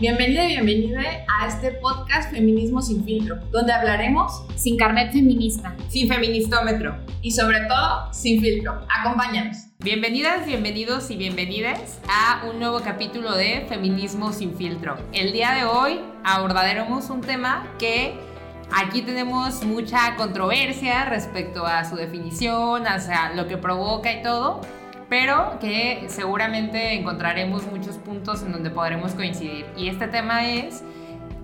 Bienvenida y bienvenida a este podcast Feminismo sin filtro, donde hablaremos sin carnet feminista, sin feministómetro y sobre todo sin filtro. Acompáñanos. Bienvenidas, bienvenidos y bienvenidas a un nuevo capítulo de Feminismo sin filtro. El día de hoy abordaremos un tema que aquí tenemos mucha controversia respecto a su definición, hacia lo que provoca y todo pero que seguramente encontraremos muchos puntos en donde podremos coincidir. Y este tema es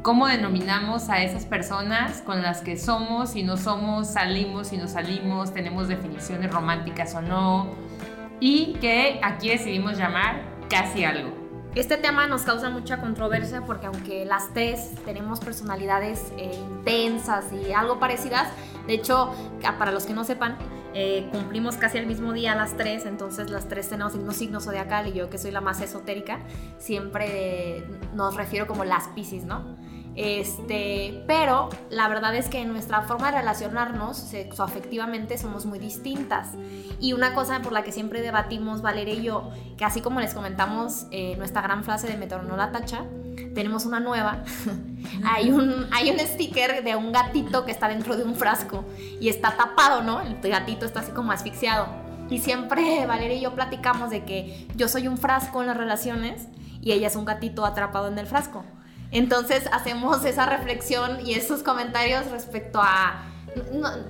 cómo denominamos a esas personas con las que somos y no somos, salimos y no salimos, tenemos definiciones románticas o no, y que aquí decidimos llamar casi algo. Este tema nos causa mucha controversia porque aunque las tres tenemos personalidades eh, intensas y algo parecidas, de hecho, para los que no sepan, eh, cumplimos casi el mismo día las tres, entonces las tres tenemos el mismo signo zodiacal y yo que soy la más esotérica, siempre nos refiero como las piscis, ¿no? Este, pero la verdad es que en nuestra forma de relacionarnos sexoafectivamente somos muy distintas. Y una cosa por la que siempre debatimos Valeria y yo, que así como les comentamos eh, nuestra gran frase de Meteoro la tacha, tenemos una nueva. hay, un, hay un sticker de un gatito que está dentro de un frasco y está tapado, ¿no? El gatito está así como asfixiado. Y siempre Valeria y yo platicamos de que yo soy un frasco en las relaciones y ella es un gatito atrapado en el frasco. Entonces hacemos esa reflexión y esos comentarios respecto a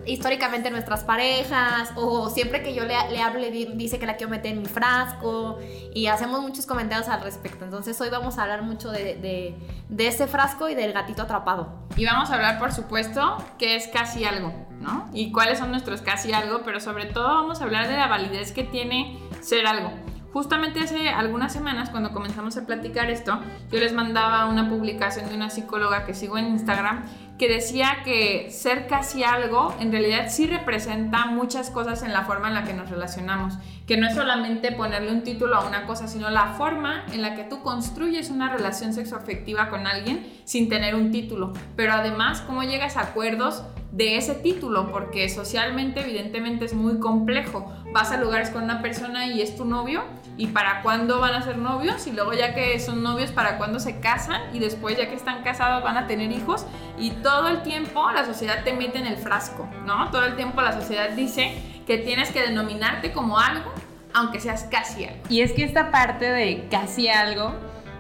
históricamente nuestras parejas o siempre que yo le, le hablo le dice que la quiero meter en mi frasco y hacemos muchos comentarios al respecto. Entonces hoy vamos a hablar mucho de, de, ese frasco y del gatito atrapado. Y vamos a hablar por supuesto que es casi algo, ¿no? Y cuáles son nuestros casi algo, pero sobre todo vamos a hablar de la validez que tiene ser algo. Justamente hace algunas semanas, cuando comenzamos a platicar esto, yo les mandaba una publicación de una psicóloga que sigo en Instagram que decía que ser casi algo en realidad sí representa muchas cosas en la forma en la que nos relacionamos, que no es solamente ponerle un título a una cosa, sino la forma en la que tú construyes una relación sexoafectiva con alguien sin tener un título, pero además cómo llegas a acuerdos de ese título, porque socialmente evidentemente es muy complejo. Vas a lugares con una persona y es tu novio, y para cuándo van a ser novios, y luego ya que son novios, para cuándo se casan, y después ya que están casados van a tener hijos, y todo el tiempo la sociedad te mete en el frasco, ¿no? Todo el tiempo la sociedad dice que tienes que denominarte como algo, aunque seas casi algo. Y es que esta parte de casi algo,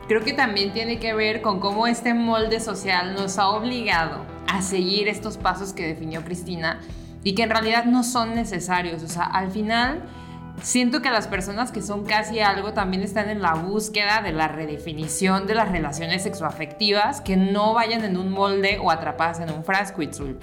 creo que también tiene que ver con cómo este molde social nos ha obligado a seguir estos pasos que definió Cristina y que en realidad no son necesarios. O sea, al final siento que las personas que son casi algo también están en la búsqueda de la redefinición de las relaciones sexoafectivas que no vayan en un molde o atrapadas en un frasco, Itzul.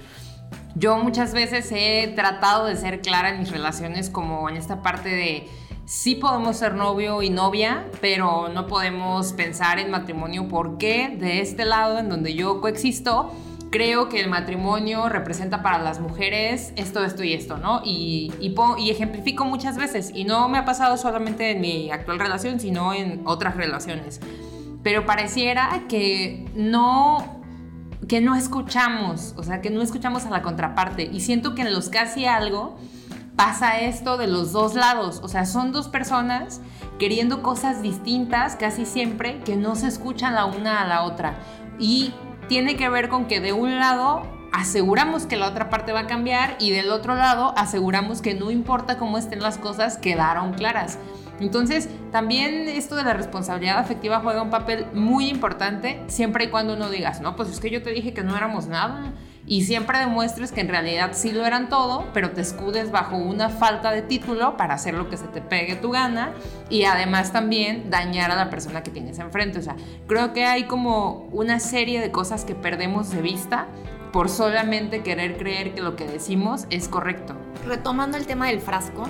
Yo muchas veces he tratado de ser clara en mis relaciones como en esta parte de sí podemos ser novio y novia, pero no podemos pensar en matrimonio porque de este lado en donde yo coexisto, creo que el matrimonio representa para las mujeres esto, esto y esto, ¿no? Y, y, ejemplifico muchas veces, y no me ha pasado solamente en mi actual relación, sino en otras relaciones. Pero pareciera que no que no escuchamos, o sea, que no escuchamos a la contraparte. Y siento que en los casi algo pasa esto de los dos lados, o sea, son dos personas queriendo cosas distintas casi siempre que no se escuchan la una a la otra. Y tiene que ver con que de un lado aseguramos que la otra parte va a cambiar y del otro lado aseguramos que no importa cómo estén las cosas, quedaron claras. Entonces, también esto de la responsabilidad afectiva juega un papel muy importante siempre y cuando no digas, no, pues es que yo te dije que no éramos nada y siempre demuestres que en realidad sí lo eran todo, pero te escudes bajo una falta de título para hacer lo que se te pegue tu gana y además también dañar a la persona que tienes enfrente. O sea, creo que hay como una serie de cosas que perdemos de vista por solamente querer creer que lo que decimos es correcto. Retomando el tema del frasco,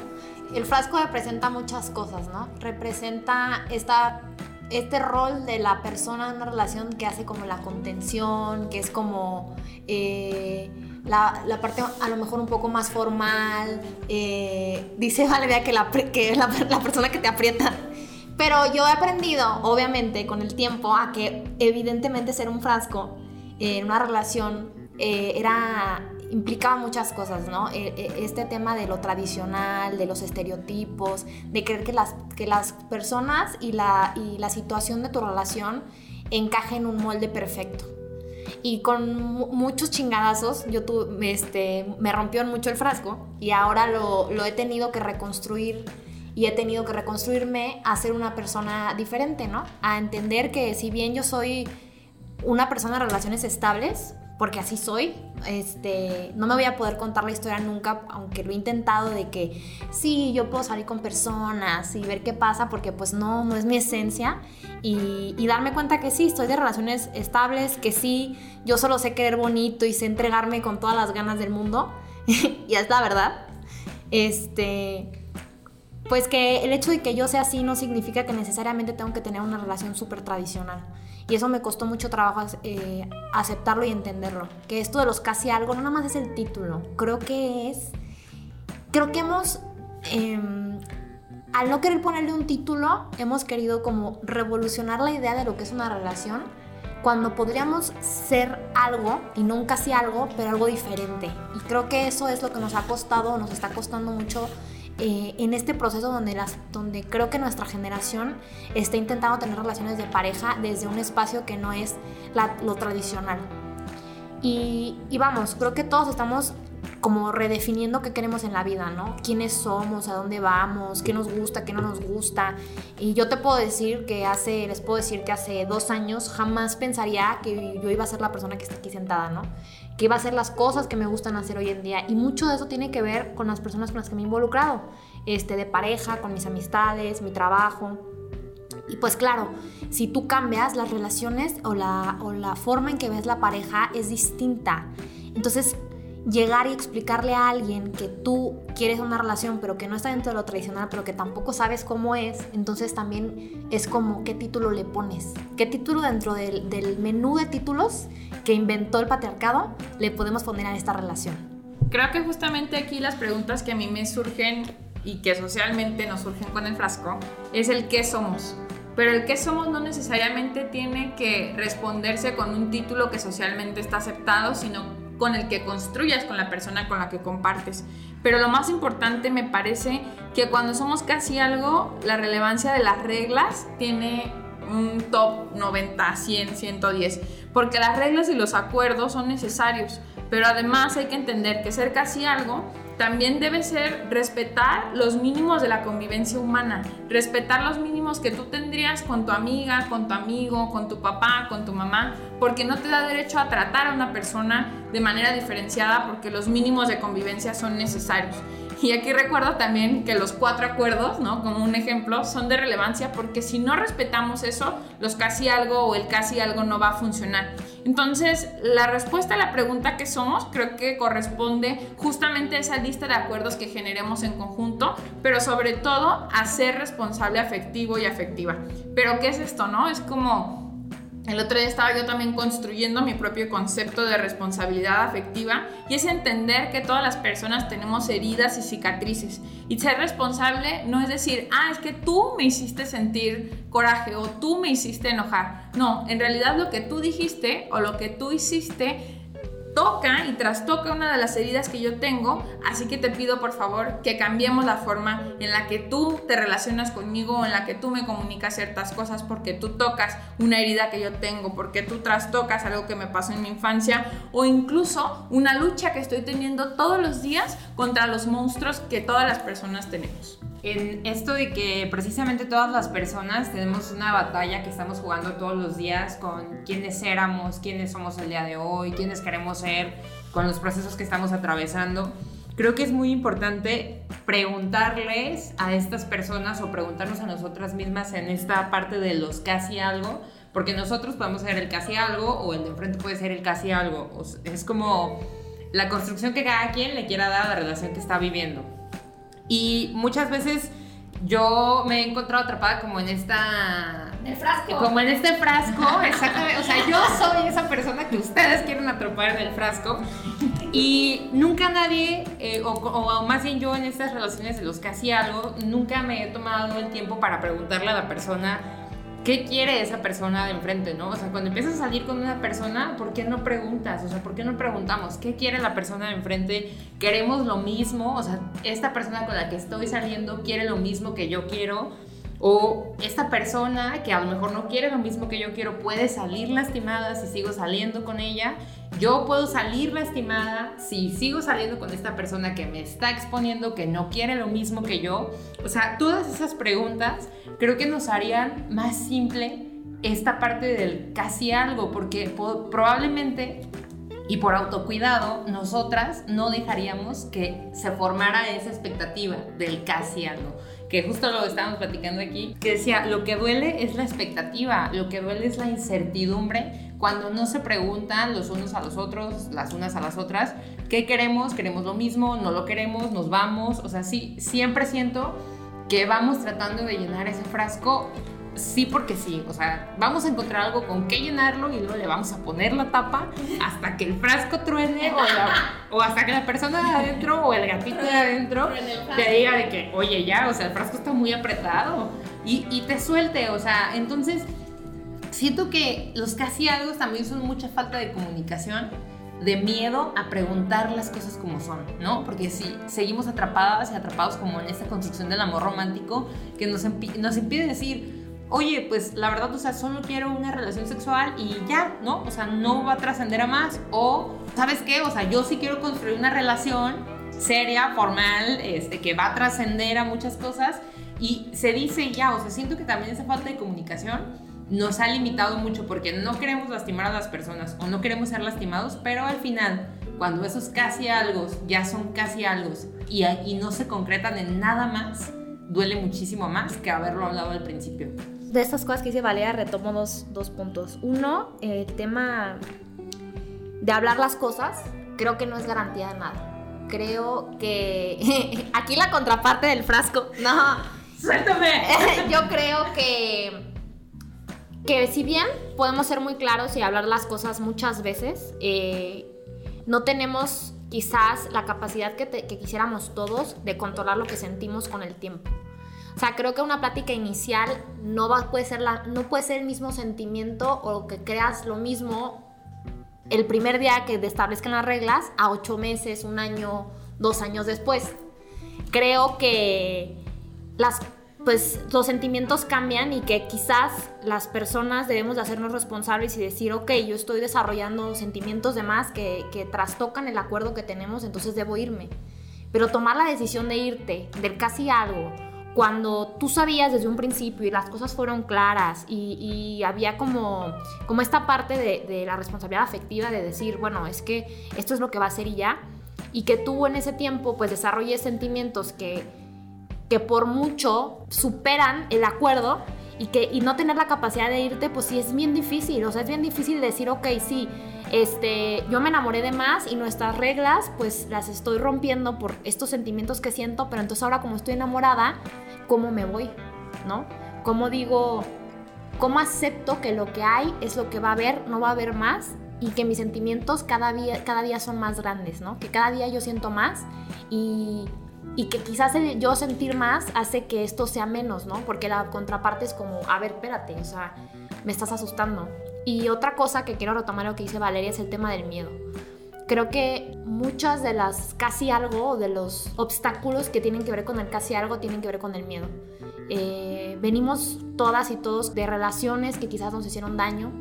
el frasco representa muchas cosas, ¿no? Representa esta este rol de la persona en una relación que hace como la contención, que es como eh, la, parte a lo mejor un poco más formal, eh, dice Valeria que, la, que la, la persona que te aprieta. Pero yo he aprendido, obviamente, con el tiempo, a que evidentemente ser un frasco en una relación eh, era implicaba muchas cosas, ¿no? E, e, este tema de lo tradicional, de los estereotipos, de creer que las, que las personas y la, y la situación de tu relación encaje en un molde perfecto. Y con muchos chingadazos, yo tuve, este, me rompió mucho el frasco y ahora lo, lo he tenido que reconstruir y he tenido que reconstruirme a ser una persona diferente, ¿no? A entender que si bien yo soy una persona de relaciones estables, porque así soy. Este, no me voy a poder contar la historia nunca, aunque lo he intentado de que sí, yo puedo salir con personas y ver qué pasa, porque pues no, no es mi esencia. Y, darme cuenta que sí, estoy de relaciones estables, que sí, yo solo sé querer bonito y sé entregarme con todas las ganas del mundo. y es la verdad. Este, pues que el hecho de que yo sea así no significa que necesariamente tengo que tener una relación súper tradicional. Y eso me costó mucho trabajo eh, aceptarlo y entenderlo. Que esto de los casi algo no nada más es el título. Creo que es... Creo que hemos... Em, al no querer ponerle un título, hemos querido como revolucionar la idea de lo que es una relación cuando podríamos ser algo y un casi algo, pero algo diferente. Y creo que eso es lo que nos ha costado, nos está costando mucho eh, en este proceso donde, las, donde creo que nuestra generación está intentando tener relaciones de pareja desde un espacio que no es lo tradicional. Y, y, vamos, creo que todos estamos como redefiniendo qué queremos en la vida, ¿no? ¿Quiénes somos? ¿A dónde vamos? ¿Qué nos gusta? ¿Qué no nos gusta? Y yo te puedo decir que hace, les puedo decir que hace dos años jamás pensaría que yo iba a ser la persona que está aquí sentada, ¿no? Que va a ser las cosas que me gustan hacer hoy en día. Y mucho de eso tiene que ver con las personas con las que me he involucrado, este, de pareja, con mis amistades, mi trabajo. Y pues claro, si tú cambias las relaciones o la, o la forma en que ves la pareja es distinta. Entonces, llegar y explicarle a alguien que tú quieres una relación pero que no está dentro de lo tradicional pero que tampoco sabes cómo es, entonces también es como qué título le pones, qué título dentro del, menú de títulos que inventó el patriarcado le podemos poner a esta relación. Creo que justamente aquí las preguntas que a mí me surgen y que socialmente nos surgen con el frasco es el qué somos. Pero el qué somos no necesariamente tiene que responderse con un título que socialmente está aceptado, sino con el que construyas con la persona con la que compartes. Pero lo más importante me parece que cuando somos casi algo, la relevancia de las reglas tiene un top 90, 100, 110, porque las reglas y los acuerdos son necesarios, pero además hay que entender que ser casi algo también debe ser respetar los mínimos de la convivencia humana, respetar los mínimos que tú tendrías con tu amiga, con tu amigo, con tu papá, con tu mamá, porque no te da derecho a tratar a una persona de manera diferenciada porque los mínimos de convivencia son necesarios. Y aquí recuerdo también que los cuatro acuerdos, ¿no? Como un ejemplo, son de relevancia porque si no respetamos eso, los casi algo o el casi algo no va a funcionar. Entonces, la respuesta a la pregunta que somos creo que corresponde justamente a esa lista de acuerdos que generemos en conjunto, pero sobre todo a ser responsable afectivo y afectiva. Pero ¿qué es esto, no? Es como el otro día estaba yo también construyendo mi propio concepto de responsabilidad afectiva y es entender que todas las personas tenemos heridas y cicatrices. Y ser responsable no es decir, ah, es que tú me hiciste sentir coraje o tú me hiciste enojar. No, en realidad lo que tú dijiste o lo que tú hiciste toca y trastoca una de las heridas que yo tengo, así que te pido por favor que cambiemos la forma en la que tú te relacionas conmigo, en la que tú me comunicas ciertas cosas, porque tú tocas una herida que yo tengo, porque tú trastocas algo que me pasó en mi infancia, o incluso una lucha que estoy teniendo todos los días contra los monstruos que todas las personas tenemos en esto de que precisamente todas las personas tenemos una batalla que estamos jugando todos los días con quiénes éramos, quiénes somos el día de hoy, quiénes queremos ser, con los procesos que estamos atravesando. Creo que es muy importante preguntarles a estas personas o preguntarnos a nosotras mismas en esta parte de los casi algo, porque nosotros podemos ser el casi algo o el de enfrente puede ser el casi algo. es como la construcción que cada quien le quiera dar a la relación que está viviendo. Y muchas veces yo me he encontrado atrapada como en esta... El frasco. Como en este frasco, exactamente. O sea, yo soy esa persona que ustedes quieren atrapar en el frasco. Y nunca nadie, eh, o, o, más bien yo en estas relaciones de los que hacía algo, nunca me he tomado el tiempo para preguntarle a la persona ¿qué quiere esa persona de enfrente, no? O sea, cuando empiezas a salir con una persona, ¿por qué no preguntas? O sea, ¿por qué no preguntamos qué quiere la persona de enfrente? ¿Queremos lo mismo? O sea, esta persona con la que estoy saliendo quiere lo mismo que yo quiero O esta persona que a lo mejor no quiere lo mismo que yo quiero puede salir lastimada si sigo saliendo con ella. Yo puedo salir lastimada si sigo saliendo con esta persona que me está exponiendo, que no quiere lo mismo que yo. O sea, todas esas preguntas creo que nos harían más simple esta parte del casi algo, porque probablemente y por autocuidado, nosotras no dejaríamos que se formara esa expectativa del casi algo que justo lo estábamos platicando aquí, que decía, lo que duele es la expectativa, lo que duele es la incertidumbre cuando no se preguntan los unos a los otros, las unas a las otras, ¿qué queremos? ¿Queremos lo mismo? ¿No lo queremos? ¿Nos vamos? O sea, sí, siempre siento que vamos tratando de llenar ese frasco sí porque sí. O sea, vamos a encontrar algo con qué llenarlo y luego le vamos a poner la tapa hasta que el frasco truene o, hasta que la persona de adentro o el gatito de adentro te diga de que, oye, ya, o sea, el frasco está muy apretado y, y te suelte. O sea, entonces siento que los casi algo también son mucha falta de comunicación de miedo a preguntar las cosas como son, ¿no? Porque si seguimos atrapadas y atrapados como en esta construcción del amor romántico que nos, nos impide decir, oye, pues la verdad, o sea, solo quiero una relación sexual y ya, ¿no? O sea, no va a trascender a más. O, ¿sabes qué? O sea, yo sí quiero construir una relación seria, formal, este, que va a trascender a muchas cosas. Y se dice ya, o sea, siento que también esa falta de comunicación nos ha limitado mucho porque no queremos lastimar a las personas o no queremos ser lastimados, pero al final, cuando esos casi algo ya son casi algo y, y no se concretan en nada más, duele muchísimo más que haberlo hablado al principio de estas cosas que dice Valeria retomo dos, dos puntos. Uno, el tema de hablar las cosas, creo que no es garantía de nada. Creo que aquí la contraparte del frasco. No, suéltame. Yo creo que que si bien podemos ser muy claros y hablar las cosas muchas veces, eh, no tenemos quizás la capacidad que, que quisiéramos todos de controlar lo que sentimos con el tiempo. O sea, creo que una plática inicial no, va, puede ser la, no puede ser el mismo sentimiento o que creas lo mismo el primer día que establezcan las reglas a ocho meses, un año, dos años después. Creo que las, pues, los sentimientos cambian y que quizás las personas debemos de hacernos responsables y decir, ok, yo estoy desarrollando sentimientos de más que, que trastocan el acuerdo que tenemos, entonces debo irme. Pero tomar la decisión de irte, del casi algo, cuando tú sabías desde un principio y las cosas fueron claras y, había como, como esta parte de, la responsabilidad afectiva de decir, bueno, es que esto es lo que va a ser y ya, y que tú en ese tiempo pues desarrolles sentimientos que, que por mucho superan el acuerdo y, que, y no tener la capacidad de irte, pues sí es bien difícil, o sea, es bien difícil decir, ok, sí, este, yo me enamoré de más y nuestras reglas pues las estoy rompiendo por estos sentimientos que siento, pero entonces ahora como estoy enamorada, ¿cómo me voy? ¿No? ¿Cómo digo, cómo acepto que lo que hay es lo que va a haber, no va a haber más? Y que mis sentimientos cada día, cada día son más grandes, ¿no? Que cada día yo siento más y, que quizás yo sentir más hace que esto sea menos, ¿no? Porque la contraparte es como, a ver, espérate, o sea, me estás asustando. Y otra cosa que quiero retomar lo que dice Valeria es el tema del miedo. Creo que muchas de las casi algo, de los obstáculos que tienen que ver con el casi algo, tienen que ver con el miedo. Eh, venimos todas y todos de relaciones que quizás nos hicieron daño,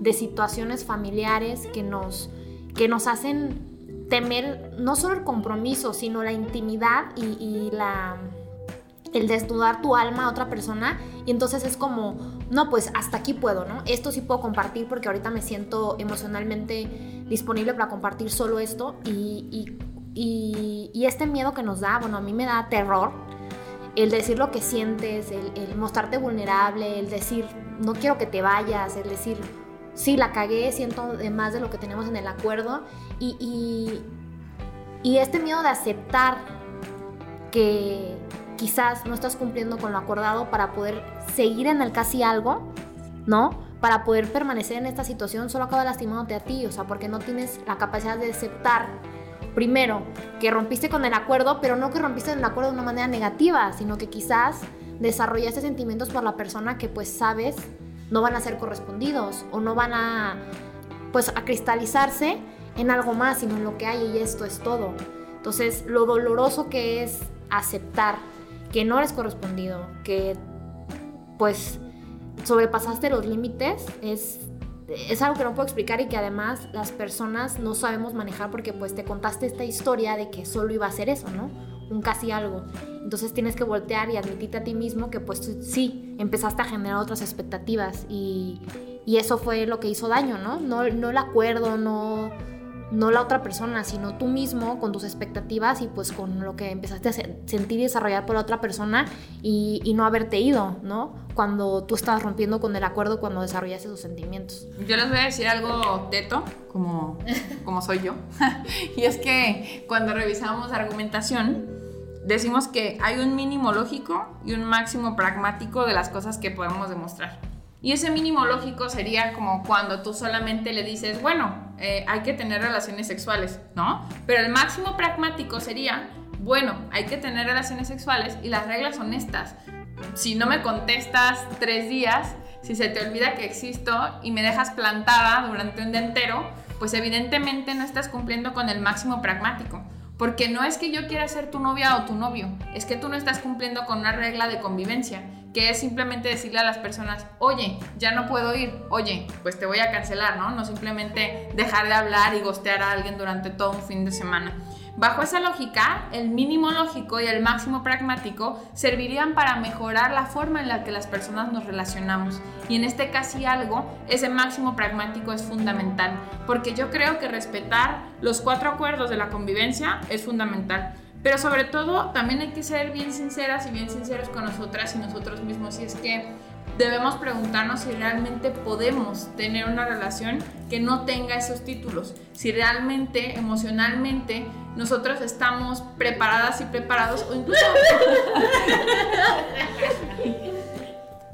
de situaciones familiares que nos, que nos hacen temer no solo el compromiso, sino la intimidad y, y la el desnudar tu alma a otra persona y entonces es como, no, pues hasta aquí puedo, ¿no? Esto sí puedo compartir porque ahorita me siento emocionalmente disponible para compartir solo esto y, y, este miedo que nos da, bueno, a mí me da terror el decir lo que sientes, el, mostrarte vulnerable, el decir, no quiero que te vayas, el decir, sí, la cagué, siento más de lo que tenemos en el acuerdo y, y este miedo de aceptar que quizás no estás cumpliendo con lo acordado para poder seguir en el casi algo, ¿no? Para poder permanecer en esta situación solo acaba lastimándote a ti, o sea, porque no tienes la capacidad de aceptar, primero, que rompiste con el acuerdo, pero no que rompiste el acuerdo de una manera negativa, sino que quizás desarrollaste sentimientos por la persona que pues sabes no van a ser correspondidos o no van a pues a cristalizarse en algo más, sino en lo que hay y esto es todo. Entonces, lo doloroso que es aceptar que no eres correspondido, que pues sobrepasaste los límites, es, es algo que no puedo explicar y que además las personas no sabemos manejar porque pues te contaste esta historia de que solo iba a ser eso, ¿no? Un casi algo. Entonces tienes que voltear y admitirte a ti mismo que pues sí, empezaste a generar otras expectativas y, y eso fue lo que hizo daño, ¿no? No, no el acuerdo, no no la otra persona, sino tú mismo con tus expectativas y pues con lo que empezaste a sentir y desarrollar por la otra persona y, no haberte ido, ¿no? Cuando tú estabas rompiendo con el acuerdo cuando desarrollaste tus sentimientos. Yo les voy a decir algo teto, como, como soy yo, y es que cuando revisamos argumentación, decimos que hay un mínimo lógico y un máximo pragmático de las cosas que podemos demostrar. Y ese mínimo lógico sería como cuando tú solamente le dices, bueno, eh, hay que tener relaciones sexuales, ¿no? Pero el máximo pragmático sería, bueno, hay que tener relaciones sexuales y las reglas son estas. Si no me contestas tres días, si se te olvida que existo y me dejas plantada durante un día entero, pues evidentemente no estás cumpliendo con el máximo pragmático. Porque no es que yo quiera ser tu novia o tu novio, es que tú no estás cumpliendo con una regla de convivencia que es simplemente decirle a las personas, oye, ya no puedo ir, oye, pues te voy a cancelar, ¿no? No simplemente dejar de hablar y gostear a alguien durante todo un fin de semana. Bajo esa lógica, el mínimo lógico y el máximo pragmático servirían para mejorar la forma en la que las personas nos relacionamos. Y en este casi algo, ese máximo pragmático es fundamental, porque yo creo que respetar los cuatro acuerdos de la convivencia es fundamental. Pero sobre todo, también hay que ser bien sinceras y bien sinceros con nosotras y nosotros mismos. Y es que debemos preguntarnos si realmente podemos tener una relación que no tenga esos títulos. Si realmente, emocionalmente, nosotros estamos preparadas y preparados o incluso...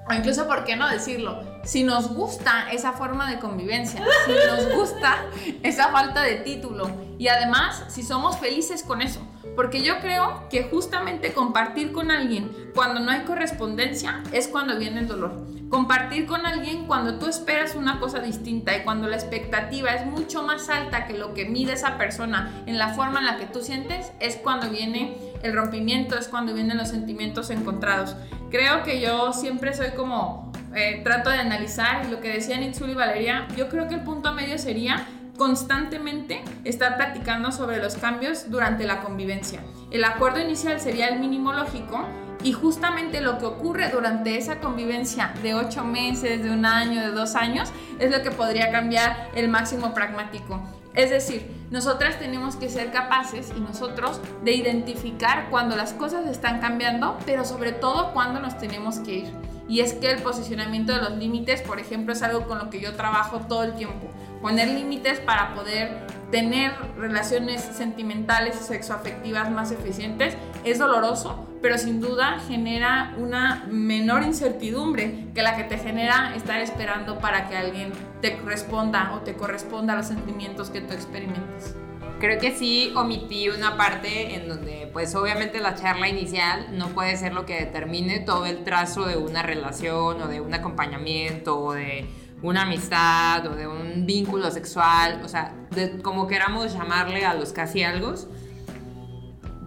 o incluso, ¿por qué no decirlo? Si nos gusta esa forma de convivencia, si nos gusta esa falta de título y además si somos felices con eso. Porque yo creo que justamente compartir con alguien cuando no hay correspondencia es cuando viene el dolor. Compartir con alguien cuando tú esperas una cosa distinta y cuando la expectativa es mucho más alta que lo que mide esa persona en la forma en la que tú sientes, es cuando viene el rompimiento, es cuando vienen los sentimientos encontrados. Creo que yo siempre soy como, eh, trato de analizar lo que decían Itzul y Valeria, yo creo que el punto medio sería constantemente estar platicando sobre los cambios durante la convivencia. El acuerdo inicial sería el mínimo lógico y justamente lo que ocurre durante esa convivencia de ocho meses, de un año, de dos años, es lo que podría cambiar el máximo pragmático. Es decir, nosotras tenemos que ser capaces y nosotros de identificar cuando las cosas están cambiando, pero sobre todo cuando nos tenemos que ir. Y es que el posicionamiento de los límites, por ejemplo, es algo con lo que yo trabajo todo el tiempo poner límites para poder tener relaciones sentimentales y sexoafectivas más eficientes es doloroso, pero sin duda genera una menor incertidumbre que la que te genera estar esperando para que alguien te responda o te corresponda a los sentimientos que tú experimentas. Creo que sí omití una parte en donde pues obviamente la charla inicial no puede ser lo que determine todo el trazo de una relación o de un acompañamiento o de una amistad o de un vínculo sexual, o sea, de como queramos llamarle a los casi algo.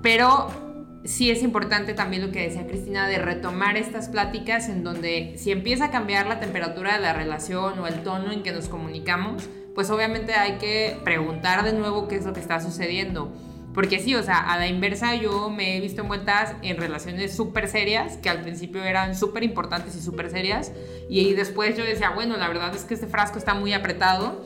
Pero sí es importante también lo que decía Cristina de retomar estas pláticas en donde si empieza a cambiar la temperatura de la relación o el tono en que nos comunicamos, pues obviamente hay que preguntar de nuevo qué es lo que está sucediendo porque sí, o sea, a la inversa yo me he visto envueltas en relaciones súper serias, que al principio eran súper importantes y súper serias, y después yo decía, bueno, la verdad es que este frasco está muy apretado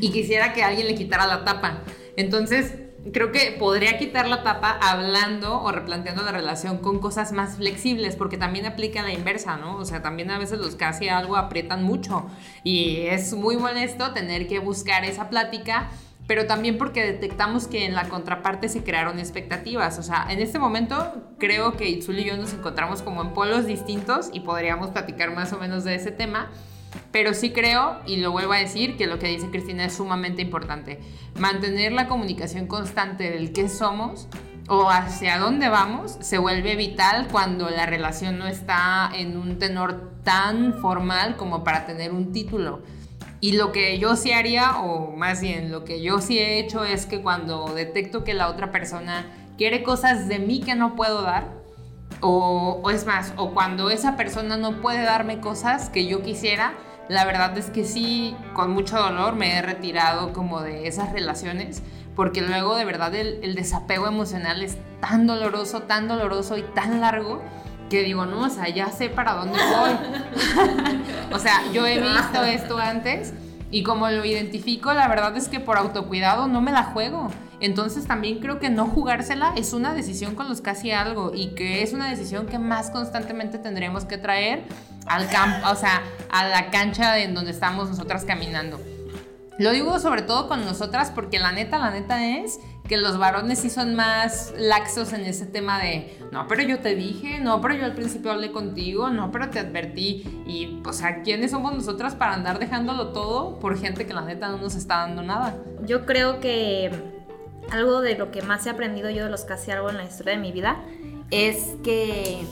y quisiera que alguien le quitara la tapa. Entonces, creo que podría quitar la tapa hablando o replanteando la relación con cosas más flexibles, porque también aplica la inversa, ¿no? O sea, también a veces los casi algo aprietan mucho y es muy molesto tener que buscar esa plática pero también porque detectamos que en la contraparte se crearon expectativas. O sea, en este momento creo que Itzul y yo nos encontramos como en polos distintos y podríamos platicar más o menos de ese tema. Pero sí creo, y lo vuelvo a decir, que lo que dice Cristina es sumamente importante. Mantener la comunicación constante del qué somos o hacia dónde vamos se vuelve vital cuando la relación no está en un tenor tan formal como para tener un título. Y lo que yo sí haría, o más bien lo que yo sí he hecho, es que cuando detecto que la otra persona quiere cosas de mí que no puedo dar, O, o es más, o cuando esa persona no puede darme cosas que yo quisiera, la verdad es que sí, con mucho dolor me he retirado como de esas relaciones, porque luego de verdad el, el desapego emocional es tan doloroso, tan doloroso y tan largo que digo, no, o sea, ya sé para dónde voy. o sea, yo he visto esto antes y como lo identifico, la verdad es que por autocuidado no me la juego. Entonces también creo que no jugársela es una decisión con los casi algo y que es una decisión que más constantemente tendremos que traer al campo, o sea, a la cancha en donde estamos nosotras caminando. Lo digo sobre todo con nosotras porque la neta, la neta es que los varones sí son más laxos en ese tema de, no, pero yo te dije, no, pero yo al principio hablé contigo, no, pero te advertí. Y, o sea, ¿quiénes somos nosotras para andar dejándolo todo por gente que la neta no nos está dando nada? Yo creo que algo de lo que más he aprendido yo de los casi algo en la historia de mi vida es que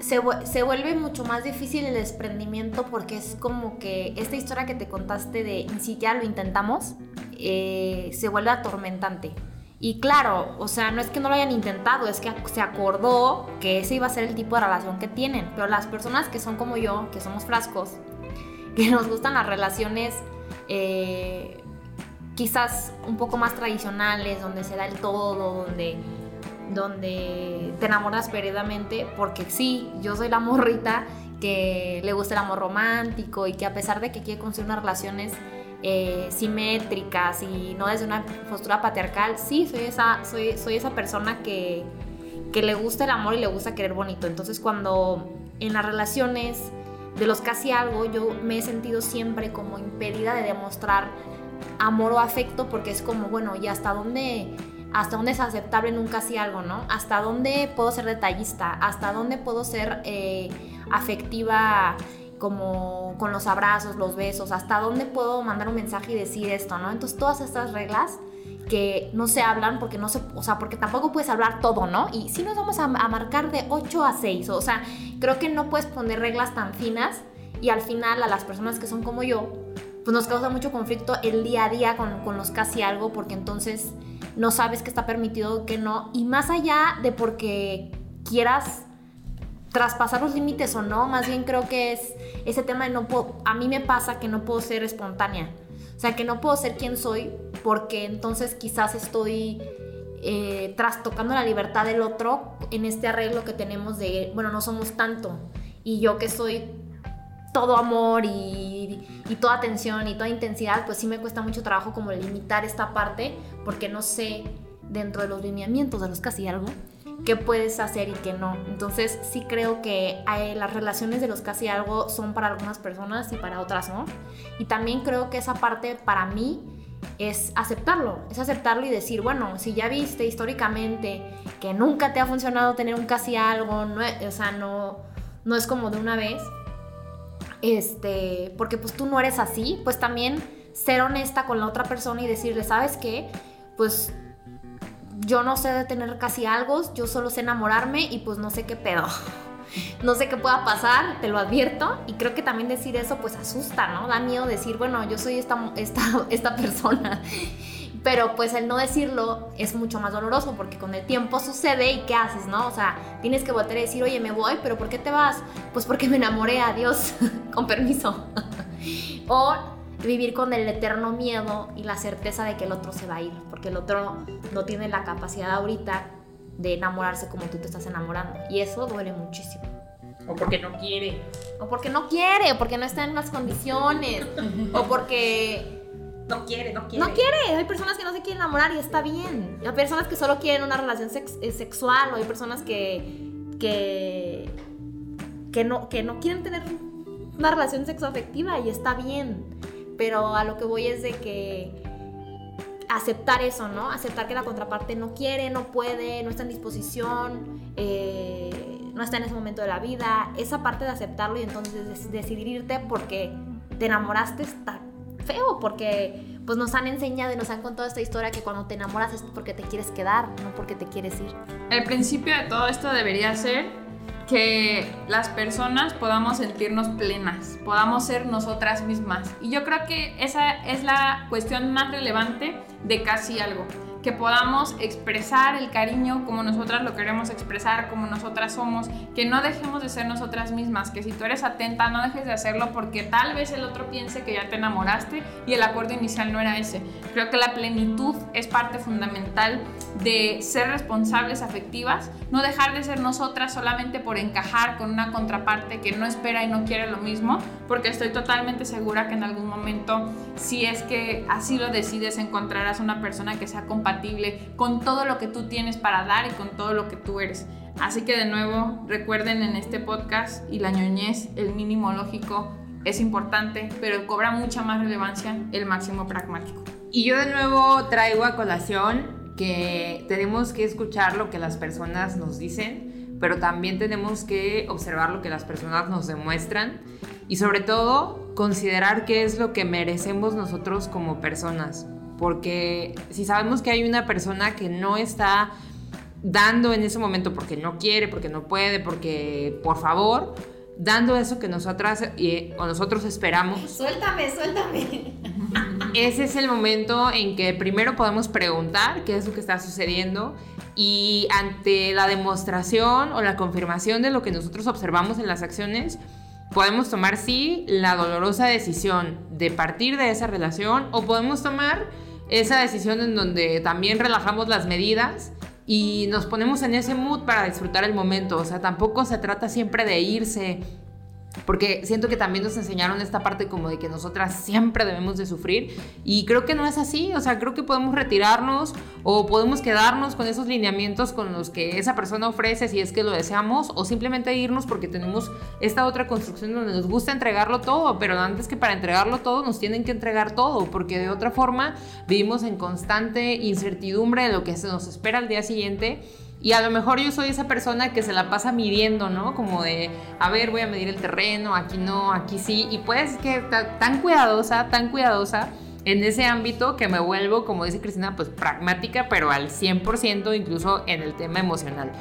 se, se, vuelve mucho más difícil el desprendimiento porque es como que esta historia que te contaste de si ya lo intentamos, eh, se vuelve atormentante. Y claro, o sea, no es que no lo hayan intentado, es que se acordó que ese iba a ser el tipo de relación que tienen. Pero las personas que son como yo, que somos frascos, que nos gustan las relaciones eh, quizás un poco más tradicionales, donde se da el todo, donde, donde te enamoras perdidamente, porque sí, yo soy la morrita que le gusta el amor romántico y que a pesar de que quiere construir unas relaciones eh, simétricas y no desde una postura patriarcal, sí, soy esa, soy, soy esa persona que, que le gusta el amor y le gusta querer bonito. Entonces cuando en las relaciones de los casi algo, yo me he sentido siempre como impedida de demostrar amor o afecto porque es como, bueno, ¿y hasta dónde, hasta dónde es aceptable en un casi algo, no? ¿Hasta dónde puedo ser detallista? ¿Hasta dónde puedo ser eh, afectiva? Como con los abrazos, los besos, hasta dónde puedo mandar un mensaje y decir esto, ¿no? Entonces todas estas reglas que no se hablan porque no se, o sea, porque tampoco puedes hablar todo, ¿no? Y si nos vamos a, marcar de 8 a 6, o sea, creo que no puedes poner reglas tan finas y al final a las personas que son como yo, pues nos causa mucho conflicto el día a día con, con los casi algo porque entonces no sabes qué está permitido, qué no, y más allá de porque quieras traspasar los límites o no, más bien creo que es ese tema de no puedo, a mí me pasa que no puedo ser espontánea, o sea, que no puedo ser quien soy porque entonces quizás estoy eh, trastocando la libertad del otro en este arreglo que tenemos de, bueno, no somos tanto, y yo que soy todo amor y, y, toda atención y toda intensidad, pues sí me cuesta mucho trabajo como limitar esta parte porque no sé dentro de los lineamientos de los casi algo qué puedes hacer y qué no. Entonces sí creo que hay, las relaciones de los casi algo son para algunas personas y para otras no. Y también creo que esa parte para mí es aceptarlo, es aceptarlo y decir, bueno, si ya viste históricamente que nunca te ha funcionado tener un casi algo, no, o sea, no, no es como de una vez, este, porque pues tú no eres así, pues también ser honesta con la otra persona y decirle, ¿sabes qué? Pues yo no sé de tener casi algo, yo solo sé enamorarme y pues no sé qué pedo. No sé qué pueda pasar, te lo advierto. Y creo que también decir eso pues asusta, ¿no? Da miedo decir, bueno, yo soy esta, esta, esta persona. Pero pues el no decirlo es mucho más doloroso porque con el tiempo sucede y ¿qué haces, no? O sea, tienes que volver a decir, oye, me voy, pero ¿por qué te vas? Pues porque me enamoré, adiós, con permiso. o vivir con el eterno miedo y la certeza de que el otro se va a ir, porque el otro no tiene la capacidad ahorita de enamorarse como tú te estás enamorando. Y eso duele muchísimo. O porque no quiere. O porque no quiere, o porque no está en las condiciones. o porque... No quiere, no quiere. No quiere. Hay personas que no se quieren enamorar y está bien. Hay personas que solo quieren una relación eh, sexual. O hay personas que... que... Que no, que no quieren tener una relación sexoafectiva y está bien pero a lo que voy es de que aceptar eso, ¿no? Aceptar que la contraparte no quiere, no puede, no está en disposición, eh, no está en ese momento de la vida. Esa parte de aceptarlo y entonces decidir irte porque te enamoraste está feo, porque pues nos han enseñado y nos han contado esta historia que cuando te enamoras es porque te quieres quedar, no porque te quieres ir. El principio de todo esto debería ser que las personas podamos sentirnos plenas, podamos ser nosotras mismas. Y yo creo que esa es la cuestión más relevante de casi algo. Que podamos expresar el cariño como nosotras lo queremos expresar, como nosotras somos, que no dejemos de ser nosotras mismas, que si tú eres atenta no dejes de hacerlo porque tal vez el otro piense que ya te enamoraste y el acuerdo inicial no era ese. Creo que la plenitud es parte fundamental de ser responsables afectivas, no dejar de ser nosotras solamente por encajar con una contraparte que no espera y no quiere lo mismo, porque estoy totalmente segura que en algún momento, si es que así lo decides, encontrarás una persona que sea compatible con todo lo que tú tienes para dar y con todo lo que tú eres. Así que de nuevo, recuerden en este podcast y la ñoñez, el mínimo lógico es importante, pero cobra mucha más relevancia el máximo pragmático. Y yo de nuevo traigo a colación que tenemos que escuchar lo que las personas nos dicen, pero también tenemos que observar lo que las personas nos demuestran y sobre todo considerar qué es lo que merecemos nosotros como personas porque si sabemos que hay una persona que no está dando en ese momento porque no quiere, porque no puede, porque por favor, dando eso que nosotras o nosotros esperamos. Suéltame, suéltame. Ese es el momento en que primero podemos preguntar qué es lo que está sucediendo y ante la demostración o la confirmación de lo que nosotros observamos en las acciones, podemos tomar sí la dolorosa decisión de partir de esa relación o podemos tomar esa decisión en donde también relajamos las medidas y nos ponemos en ese mood para disfrutar el momento. O sea, tampoco se trata siempre de irse porque siento que también nos enseñaron esta parte como de que nosotras siempre debemos de sufrir y creo que no es así, o sea, creo que podemos retirarnos o podemos quedarnos con esos lineamientos con los que esa persona ofrece si es que lo deseamos o simplemente irnos porque tenemos esta otra construcción donde nos gusta entregarlo todo, pero antes que para entregarlo todo nos tienen que entregar todo porque de otra forma vivimos en constante incertidumbre de lo que se nos espera al día siguiente y a lo mejor yo soy esa persona que se la pasa midiendo, ¿no? Como de, a ver, voy a medir el terreno, aquí no, aquí sí. Y pues que tan cuidadosa, tan cuidadosa en ese ámbito que me vuelvo, como dice Cristina, pues pragmática, pero al 100%, incluso en el tema emocional.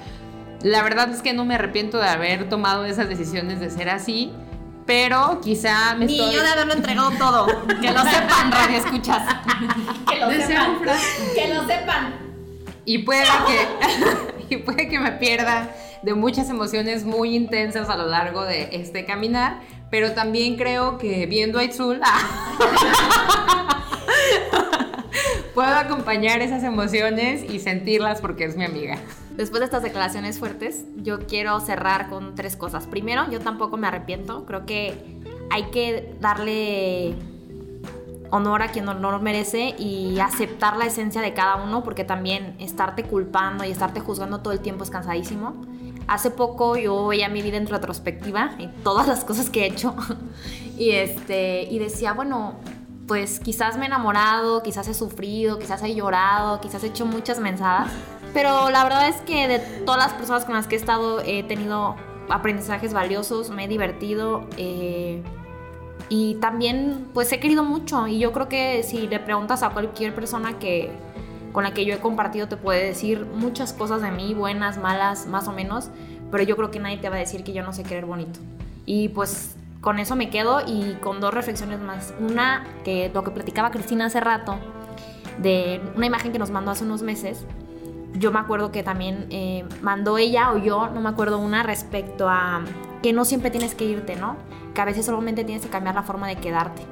La verdad es que no me arrepiento de haber tomado esas decisiones de ser así, pero quizá me Ni yo de haberlo entregado todo. que lo sepan, radio escuchas. que lo sepan. Que lo sepan. Y puede que puede que me pierda de muchas emociones muy intensas a lo largo de este caminar, pero también creo que viendo a Itzul puedo acompañar esas emociones y sentirlas porque es mi amiga. Después de estas declaraciones fuertes, yo quiero cerrar con tres cosas. Primero, yo tampoco me arrepiento, creo que hay que darle honor a quien no lo merece y aceptar la esencia de cada uno, porque también estarte culpando y estarte juzgando todo el tiempo es cansadísimo. Hace poco yo veía mi vida en retrospectiva y todas las cosas que he hecho y, este, y decía, bueno, pues quizás me he enamorado, quizás he sufrido, quizás he llorado, quizás he hecho muchas mensadas, pero la verdad es que de todas las personas con las que he estado he tenido aprendizajes valiosos, me he divertido. Eh, y también pues he querido mucho y yo creo que si le preguntas a cualquier persona que con la que yo he compartido te puede decir muchas cosas de mí, buenas, malas, más o menos, pero yo creo que nadie te va a decir que yo no sé querer bonito. Y pues con eso me quedo y con dos reflexiones más. Una, que lo que platicaba Cristina hace rato, de una imagen que nos mandó hace unos meses, yo me acuerdo que también eh, mandó ella o yo, no me acuerdo una, respecto a que no siempre tienes que irte, ¿no? Que a veces solamente tienes que cambiar la forma de quedarte.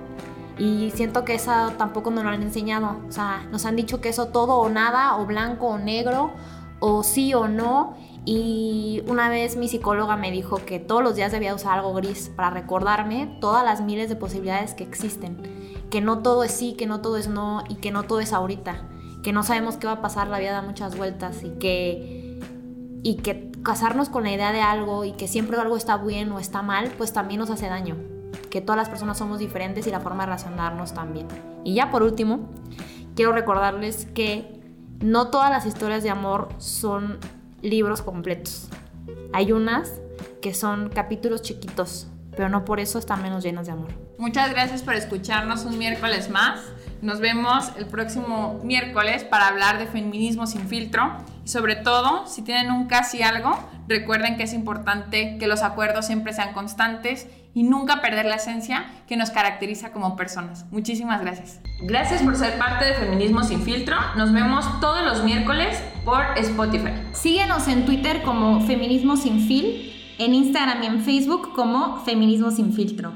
Y siento que eso tampoco nos lo han enseñado. O sea, nos han dicho que eso todo o nada, o blanco o negro, o sí o no. Y una vez mi psicóloga me dijo que todos los días debía usar algo gris para recordarme todas las miles de posibilidades que existen. Que no todo es sí, que no todo es no y que no todo es ahorita. Que no sabemos qué va a pasar, la vida da muchas vueltas y que, y que casarnos con la idea de algo y que siempre algo está bien o está mal, pues también nos hace daño. Que todas las personas somos diferentes y la forma de relacionarnos también. Y ya por último, quiero recordarles que no todas las historias de amor son libros completos. Hay unas que son capítulos chiquitos, pero no por eso están menos llenas de amor. Muchas gracias por escucharnos un miércoles más. Nos vemos el próximo miércoles para hablar de feminismo sin filtro. Y sobre todo, si tienen un casi algo, recuerden que es importante que los acuerdos siempre sean constantes y nunca perder la esencia que nos caracteriza como personas. Muchísimas gracias. Gracias por ser parte de Feminismo sin filtro. Nos vemos todos los miércoles por Spotify. Síguenos en Twitter como Feminismo sin Fil, en Instagram y en Facebook como Feminismo sin filtro.